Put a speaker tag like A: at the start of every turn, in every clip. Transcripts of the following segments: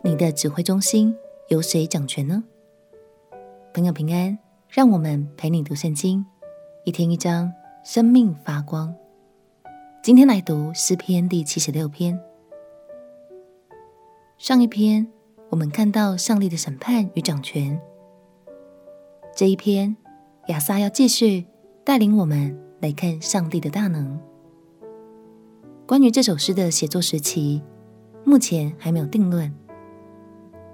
A: 你的指挥中心由谁掌权呢？朋友平安，让我们陪你读圣经，一天一章，生命发光。今天来读诗篇第七十六篇。上一篇我们看到上帝的审判与掌权，这一篇亚萨要继续带领我们来看上帝的大能。关于这首诗的写作时期，目前还没有定论。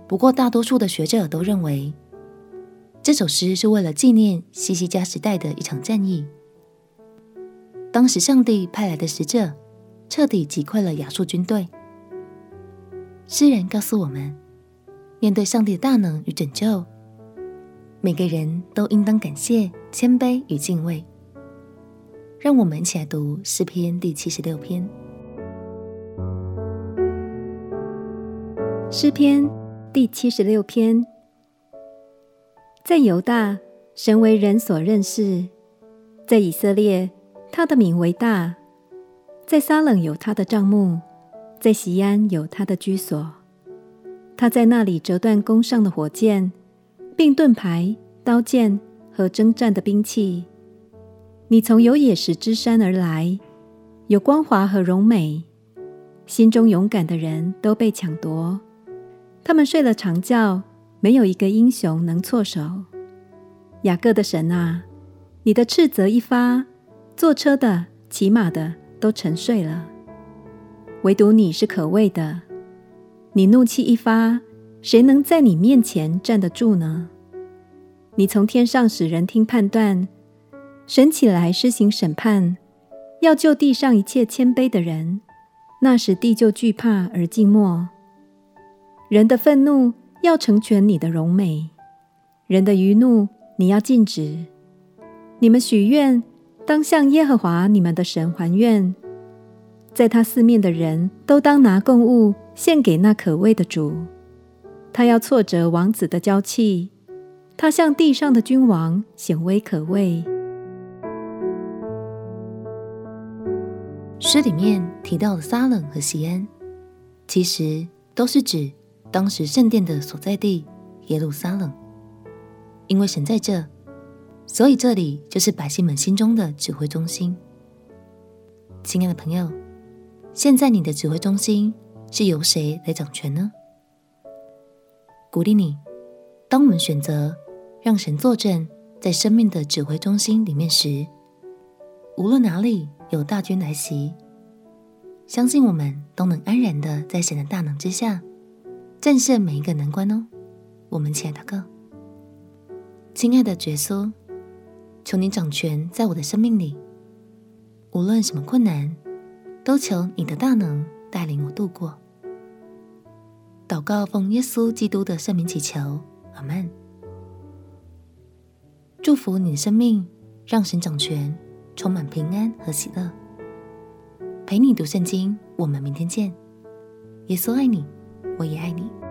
A: 不过，大多数的学者都认为，这首诗是为了纪念西西家时代的一场战役。当时，上帝派来的使者彻底击溃了亚述军队。诗人告诉我们，面对上帝的大能与拯救，每个人都应当感谢、谦卑与敬畏。让我们一起来读诗篇第七十六篇。
B: 诗篇第七十六篇，在犹大，神为人所认识；在以色列，他的名为大；在撒冷有他的帐幕，在西安有他的居所。他在那里折断弓上的火箭，并盾牌、刀剑和征战的兵器。你从有野石之山而来，有光华和荣美，心中勇敢的人都被抢夺。他们睡了长觉，没有一个英雄能措手。雅各的神啊，你的斥责一发，坐车的、骑马的都沉睡了。唯独你是可畏的，你怒气一发，谁能在你面前站得住呢？你从天上使人听判断，神起来施行审判，要救地上一切谦卑的人。那时地就惧怕而静默。人的愤怒要成全你的荣美，人的愚怒你要禁止。你们许愿，当向耶和华你们的神还愿，在他四面的人都当拿供物献给那可畏的主。他要挫折王子的娇气，他向地上的君王显威可畏。
A: 诗里面提到的撒冷和西安，其实都是指。当时圣殿的所在地耶路撒冷，因为神在这，所以这里就是百姓们心中的指挥中心。亲爱的朋友，现在你的指挥中心是由谁来掌权呢？鼓励你，当我们选择让神坐镇在生命的指挥中心里面时，无论哪里有大军来袭，相信我们都能安然的在神的大能之下。战胜每一个难关哦！我们亲爱的祷告，亲爱的耶稣，求你掌权在我的生命里，无论什么困难，都求你的大能带领我度过。祷告奉耶稣基督的圣名祈求，阿门。祝福你的生命，让神掌权，充满平安和喜乐。陪你读圣经，我们明天见。耶稣爱你。我也爱你。